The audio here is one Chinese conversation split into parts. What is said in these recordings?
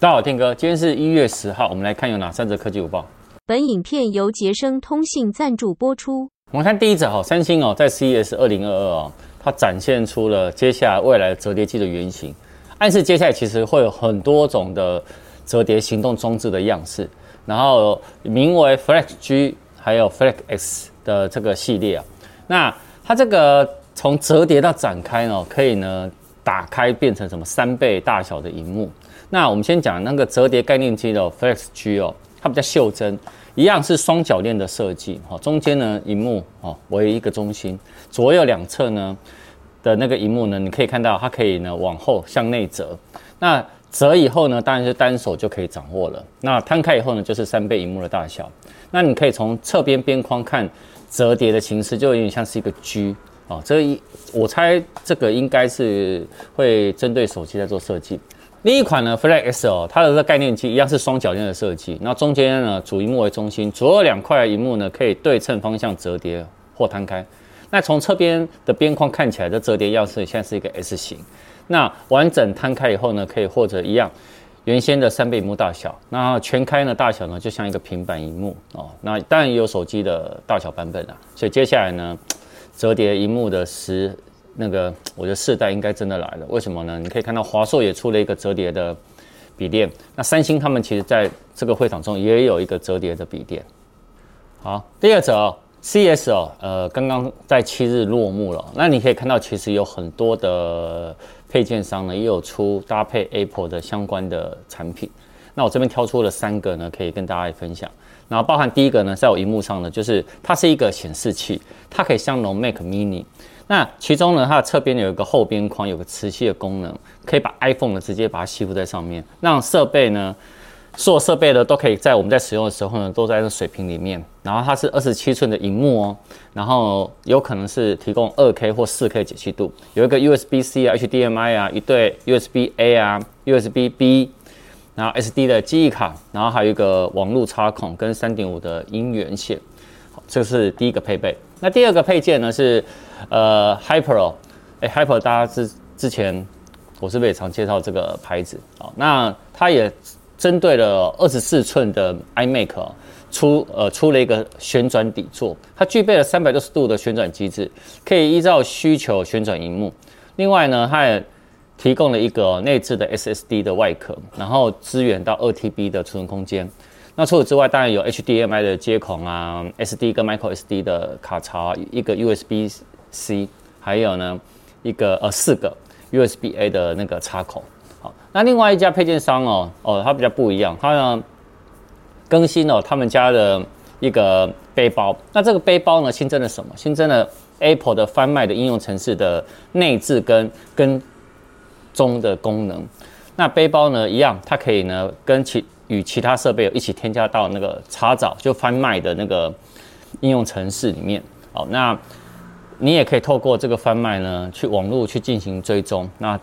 大家好，天哥，今天是一月十号，我们来看有哪三则科技午报。本影片由杰生通信赞助播出。我们看第一则哈，三星哦，在 CES 二零二二哦，它展现出了接下来未来折叠机的原型，暗示接下来其实会有很多种的折叠行动装置的样式，然后名为 Flex G 还有 Flex X 的这个系列啊，那它这个从折叠到展开呢，可以呢打开变成什么三倍大小的荧幕。那我们先讲那个折叠概念机的 Flex G 哦，它比较袖珍，一样是双铰链的设计哈，中间呢荧幕哦为一个中心，左右两侧呢的那个荧幕呢，你可以看到它可以呢往后向内折，那折以后呢，当然是单手就可以掌握了，那摊开以后呢，就是三倍荧幕的大小，那你可以从侧边边框看折叠的形式，就有点像是一个 G 哦，这一我猜这个应该是会针对手机在做设计。另一款呢，Flex 哦，它的这个概念机一样是双鉸链的设计，那中间呢主荧幕为中心，左右两块荧幕呢可以对称方向折叠或摊开。那从侧边的边框看起来的折叠样式，现在是一个 S 型。那完整摊开以后呢，可以或者一样原先的三倍荧幕大小。那全开呢大小呢就像一个平板荧幕哦。那当然也有手机的大小版本啊。所以接下来呢，折叠荧幕的十。那个，我觉得世代应该真的来了。为什么呢？你可以看到华硕也出了一个折叠的笔电。那三星他们其实在这个会场中也有一个折叠的笔电。好，第二则哦，CS 哦，呃，刚刚在七日落幕了。那你可以看到，其实有很多的配件商呢，也有出搭配 Apple 的相关的产品。那我这边挑出了三个呢，可以跟大家分享。然后包含第一个呢，在我荧幕上呢，就是它是一个显示器，它可以相容 Mac Mini。那其中呢，它的侧边有一个后边框，有个磁吸的功能，可以把 iPhone 呢直接把它吸附在上面，让设备呢，所有设备呢都可以在我们在使用的时候呢，都在那水平里面。然后它是二十七寸的荧幕哦，然后有可能是提供二 K 或四 K 解析度，有一个 USB C 啊、HDMI 啊、一对 USB A 啊、USB B，然后 SD 的记忆卡，然后还有一个网络插孔跟三点五的音源线。好，这是第一个配备。那第二个配件呢是。呃，Hyper，哎，Hyper，大家之之前我是不是也常介绍这个牌子啊？那它也针对了二十四寸的 iMac 出呃出了一个旋转底座，它具备了三百六十度的旋转机制，可以依照需求旋转荧幕。另外呢，它也提供了一个内置的 SSD 的外壳，然后支援到二 TB 的储存空间。那除此之外，当然有 HDMI 的接孔啊，SD 跟 Micro SD 的卡槽，一个 USB。C，还有呢，一个呃四个 USB A 的那个插口。好，那另外一家配件商哦哦，它比较不一样，它呢更新了他们家的一个背包。那这个背包呢新增了什么？新增了 Apple 的翻卖的应用程式的内置跟跟中的功能。那背包呢一样，它可以呢跟其与其他设备一起添加到那个查找就翻卖的那个应用程式里面。好，那。你也可以透过这个翻卖呢，去网络去进行追踪。那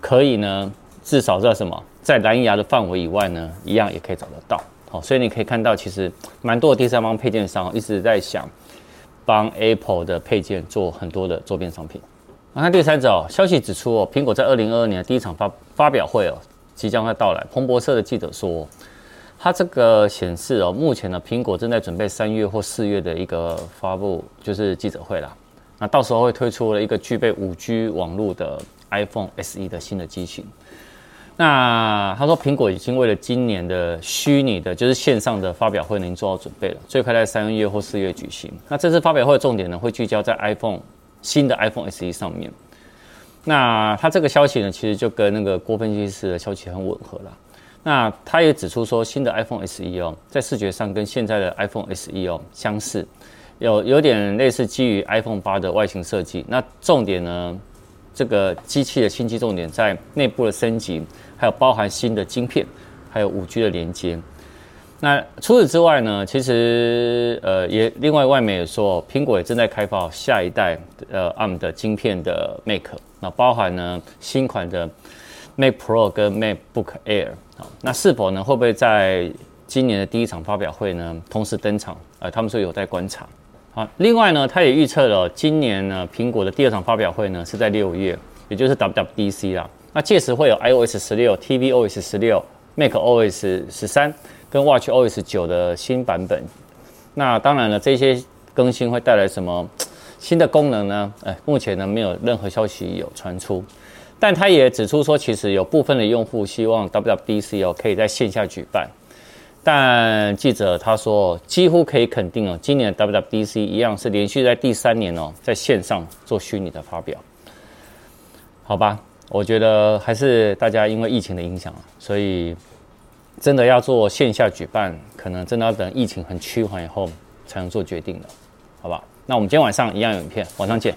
可以呢，至少在什么，在蓝牙的范围以外呢，一样也可以找得到。好，所以你可以看到，其实蛮多的第三方配件商一直在想帮 Apple 的配件做很多的周边商品。那看第三则哦，消息指出哦，苹果在二零二二年第一场发发表会哦，即将会到来。彭博社的记者说，他这个显示哦，目前呢，苹果正在准备三月或四月的一个发布，就是记者会啦。那到时候会推出了一个具备五 G 网络的 iPhone SE 的新的机型。那他说，苹果已经为了今年的虚拟的，就是线上的发表会，已经做好准备了，最快在三月或四月举行。那这次发表会的重点呢，会聚焦在 iPhone 新的 iPhone SE 上面。那他这个消息呢，其实就跟那个郭分析师的消息很吻合了。那他也指出说，新的 iPhone SE 哦，在视觉上跟现在的 iPhone SE 哦相似。有有点类似基于 iPhone 八的外形设计，那重点呢，这个机器的新机重点在内部的升级，还有包含新的晶片，还有五 G 的连接。那除此之外呢，其实呃也另外外媒也说，苹果也正在开发下一代呃 ARM 的晶片的 Mac，那包含呢新款的 Mac Pro 跟 MacBook Air，好，那是否呢会不会在今年的第一场发表会呢同时登场？呃，他们说有待观察。好，另外呢，他也预测了今年呢，苹果的第二场发表会呢是在六月，也就是 WWDC 啦。那届时会有 iOS 十六、tvOS 十六、Mac OS 十三跟 Watch OS 九的新版本。那当然了，这些更新会带来什么 新的功能呢？哎，目前呢没有任何消息有传出。但他也指出说，其实有部分的用户希望 WWDC 哦可以在线下举办。但记者他说，几乎可以肯定哦，今年的 WWDC 一样是连续在第三年哦，在线上做虚拟的发表。好吧，我觉得还是大家因为疫情的影响，所以真的要做线下举办，可能真的要等疫情很趋缓以后才能做决定的，好吧？那我们今天晚上一样有影片，晚上见。